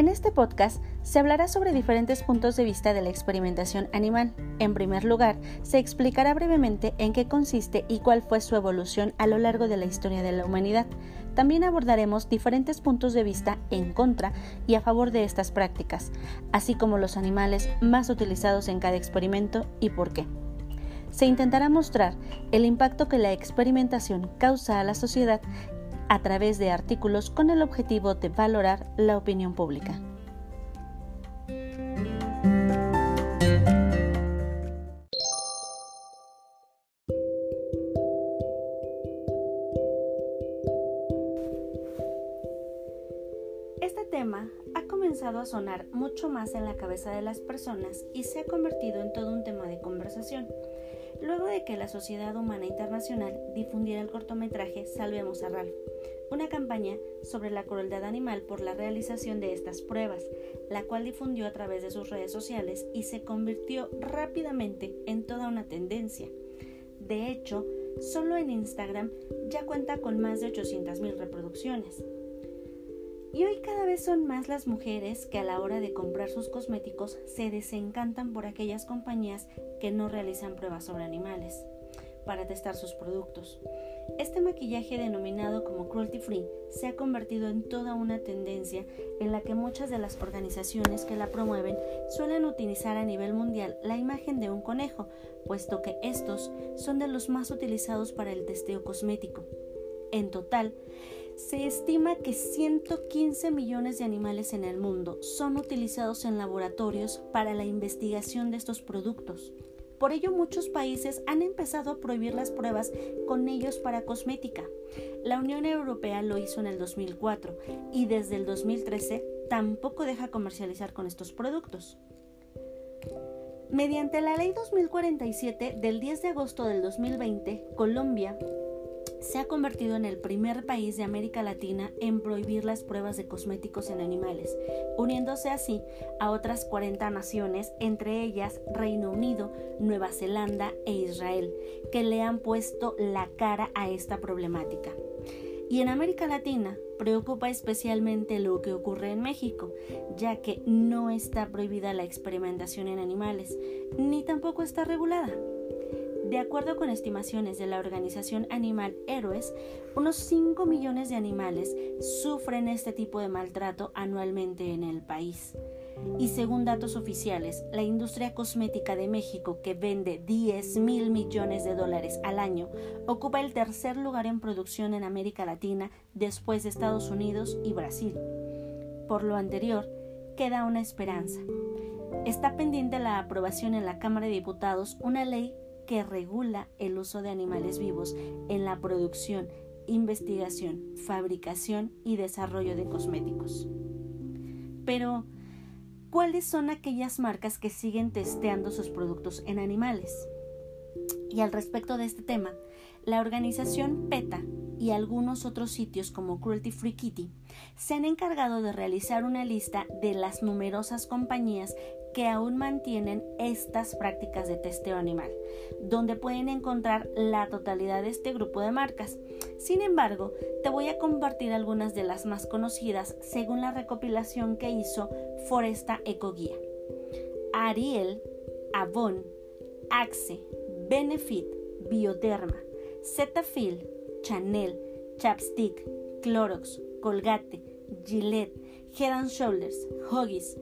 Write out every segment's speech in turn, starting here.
En este podcast se hablará sobre diferentes puntos de vista de la experimentación animal. En primer lugar, se explicará brevemente en qué consiste y cuál fue su evolución a lo largo de la historia de la humanidad. También abordaremos diferentes puntos de vista en contra y a favor de estas prácticas, así como los animales más utilizados en cada experimento y por qué. Se intentará mostrar el impacto que la experimentación causa a la sociedad a través de artículos con el objetivo de valorar la opinión pública. Este tema ha comenzado a sonar mucho más en la cabeza de las personas y se ha convertido en todo un tema de conversación luego de que la Sociedad Humana Internacional difundiera el cortometraje Salvemos a Ralph, una campaña sobre la crueldad animal por la realización de estas pruebas, la cual difundió a través de sus redes sociales y se convirtió rápidamente en toda una tendencia. De hecho, solo en Instagram ya cuenta con más de 800.000 reproducciones. Y hoy cada vez son más las mujeres que a la hora de comprar sus cosméticos se desencantan por aquellas compañías que no realizan pruebas sobre animales para testar sus productos. Este maquillaje denominado como cruelty free se ha convertido en toda una tendencia en la que muchas de las organizaciones que la promueven suelen utilizar a nivel mundial la imagen de un conejo, puesto que estos son de los más utilizados para el testeo cosmético. En total, se estima que 115 millones de animales en el mundo son utilizados en laboratorios para la investigación de estos productos. Por ello muchos países han empezado a prohibir las pruebas con ellos para cosmética. La Unión Europea lo hizo en el 2004 y desde el 2013 tampoco deja comercializar con estos productos. Mediante la Ley 2047 del 10 de agosto del 2020, Colombia se ha convertido en el primer país de América Latina en prohibir las pruebas de cosméticos en animales, uniéndose así a otras 40 naciones, entre ellas Reino Unido, Nueva Zelanda e Israel, que le han puesto la cara a esta problemática. Y en América Latina preocupa especialmente lo que ocurre en México, ya que no está prohibida la experimentación en animales, ni tampoco está regulada. De acuerdo con estimaciones de la organización Animal Héroes, unos 5 millones de animales sufren este tipo de maltrato anualmente en el país. Y según datos oficiales, la industria cosmética de México, que vende 10 mil millones de dólares al año, ocupa el tercer lugar en producción en América Latina después de Estados Unidos y Brasil. Por lo anterior, queda una esperanza. Está pendiente la aprobación en la Cámara de Diputados una ley que regula el uso de animales vivos en la producción, investigación, fabricación y desarrollo de cosméticos. Pero, ¿cuáles son aquellas marcas que siguen testeando sus productos en animales? Y al respecto de este tema, la organización PETA y algunos otros sitios como Cruelty Free Kitty se han encargado de realizar una lista de las numerosas compañías que aún mantienen estas prácticas de testeo animal, donde pueden encontrar la totalidad de este grupo de marcas. Sin embargo, te voy a compartir algunas de las más conocidas según la recopilación que hizo Foresta Ecoguía. Ariel, Avon, Axe, Benefit, Bioderma, Cetaphil, Chanel, Chapstick, Clorox, Colgate, Gillette, Head and Shoulders, Huggies,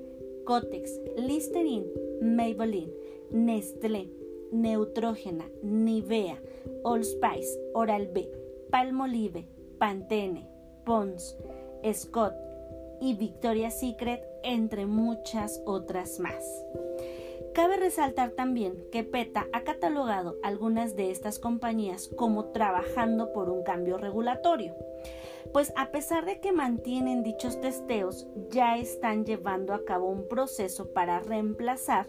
Cotex, Listerine, Maybelline, Nestlé, Neutrogena, Nivea, Allspice, Oral-B, Palmolive, Pantene, Pons, Scott y Victoria's Secret, entre muchas otras más. Cabe resaltar también que PETA ha catalogado algunas de estas compañías como trabajando por un cambio regulatorio pues a pesar de que mantienen dichos testeos, ya están llevando a cabo un proceso para reemplazar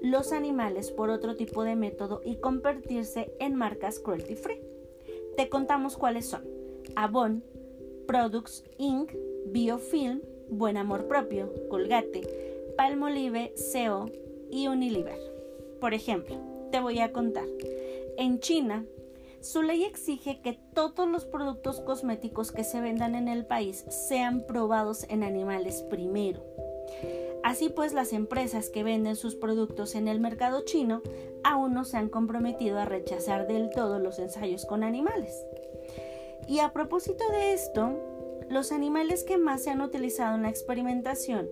los animales por otro tipo de método y convertirse en marcas cruelty free. Te contamos cuáles son. Avon, Products Inc., Biofilm, Buen Amor Propio, Colgate, Palmolive, SEO y Unilever. Por ejemplo, te voy a contar. En China, su ley exige que todos los productos cosméticos que se vendan en el país sean probados en animales primero. Así pues, las empresas que venden sus productos en el mercado chino aún no se han comprometido a rechazar del todo los ensayos con animales. Y a propósito de esto, los animales que más se han utilizado en la experimentación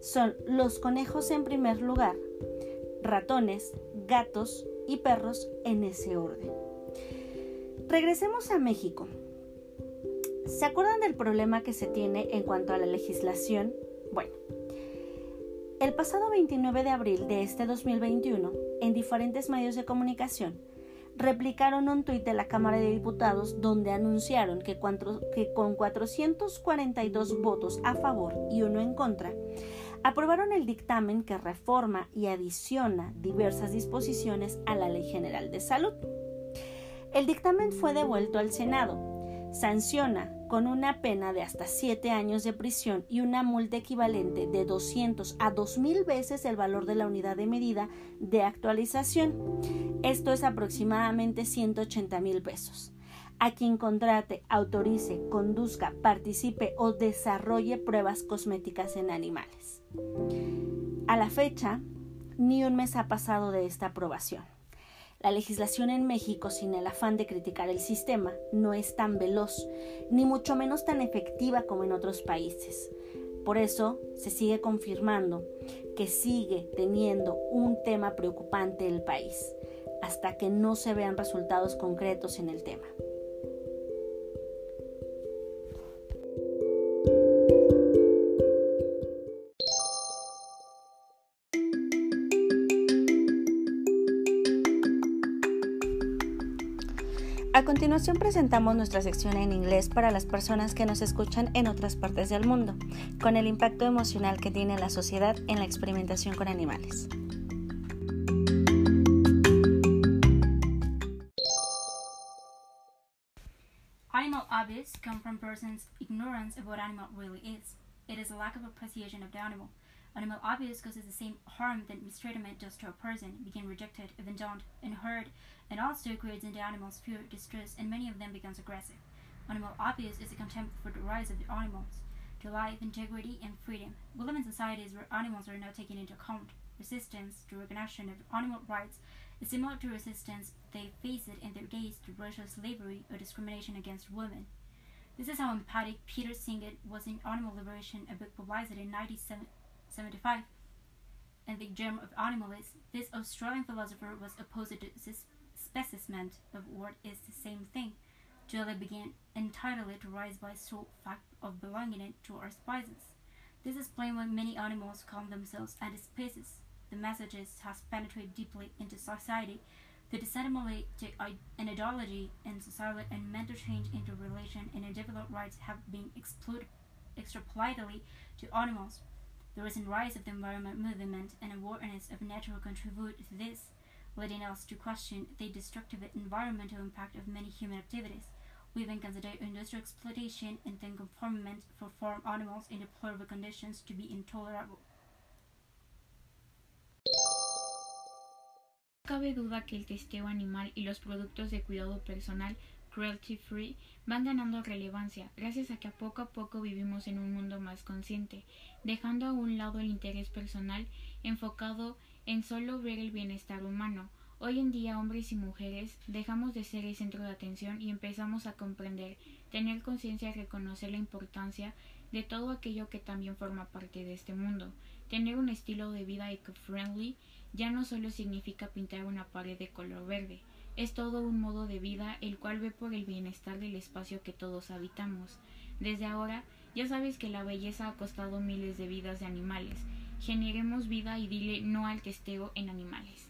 son los conejos en primer lugar, ratones, gatos y perros en ese orden. Regresemos a México. ¿Se acuerdan del problema que se tiene en cuanto a la legislación? Bueno, el pasado 29 de abril de este 2021, en diferentes medios de comunicación, replicaron un tuit de la Cámara de Diputados donde anunciaron que, que con 442 votos a favor y uno en contra, aprobaron el dictamen que reforma y adiciona diversas disposiciones a la Ley General de Salud. El dictamen fue devuelto al Senado. Sanciona con una pena de hasta 7 años de prisión y una multa equivalente de 200 a 2.000 veces el valor de la unidad de medida de actualización. Esto es aproximadamente 180 mil pesos. A quien contrate, autorice, conduzca, participe o desarrolle pruebas cosméticas en animales. A la fecha, ni un mes ha pasado de esta aprobación. La legislación en México, sin el afán de criticar el sistema, no es tan veloz, ni mucho menos tan efectiva como en otros países. Por eso se sigue confirmando que sigue teniendo un tema preocupante el país, hasta que no se vean resultados concretos en el tema. A continuación presentamos nuestra sección en inglés para las personas que nos escuchan en otras partes del mundo, con el impacto emocional que tiene la sociedad en la experimentación con animales. Animal abuse come from persons' ignorance of what animal really is. It is a lack of appreciation of the animal. Animal abuse causes the same harm that mistreatment does to a person, being rejected, abandoned, and hurt, and also creates in the animals fear, distress, and many of them becomes aggressive. Animal abuse is a contempt for the rights of the animals, to life, integrity, and freedom. We live in societies where animals are not taken into account. Resistance to recognition of animal rights is similar to resistance they faced in their days to racial slavery or discrimination against women. This is how empathic Peter Singed was in Animal Liberation, a book published in 1975. And the germ of animalism, this Australian philosopher was opposed to this specimen of what is the same thing. Jelly began entirely to rise by sole fact of belonging it to our species. This is plain when many animals call themselves antispecies. The message has penetrated deeply into society to disseminate an ideology and societal and mental change into relation and individual rights have been exploited extrapolatedly to animals. The recent rise of the environment movement and awareness of nature contribute to this leading us to question the destructive environmental impact of many human activities. We even consider industrial exploitation and then confinement for farm animals in deplorable conditions to be intolerable. cabe duda que el testeo animal y los productos de cuidado personal cruelty free van ganando relevancia gracias a que a poco a poco vivimos en un mundo más consciente, dejando a un lado el interés personal enfocado en solo ver el bienestar humano. Hoy en día hombres y mujeres dejamos de ser el centro de atención y empezamos a comprender, tener conciencia y reconocer la importancia de todo aquello que también forma parte de este mundo. Tener un estilo de vida eco-friendly ya no solo significa pintar una pared de color verde, es todo un modo de vida el cual ve por el bienestar del espacio que todos habitamos. Desde ahora, ya sabes que la belleza ha costado miles de vidas de animales, generemos vida y dile no al testeo en animales.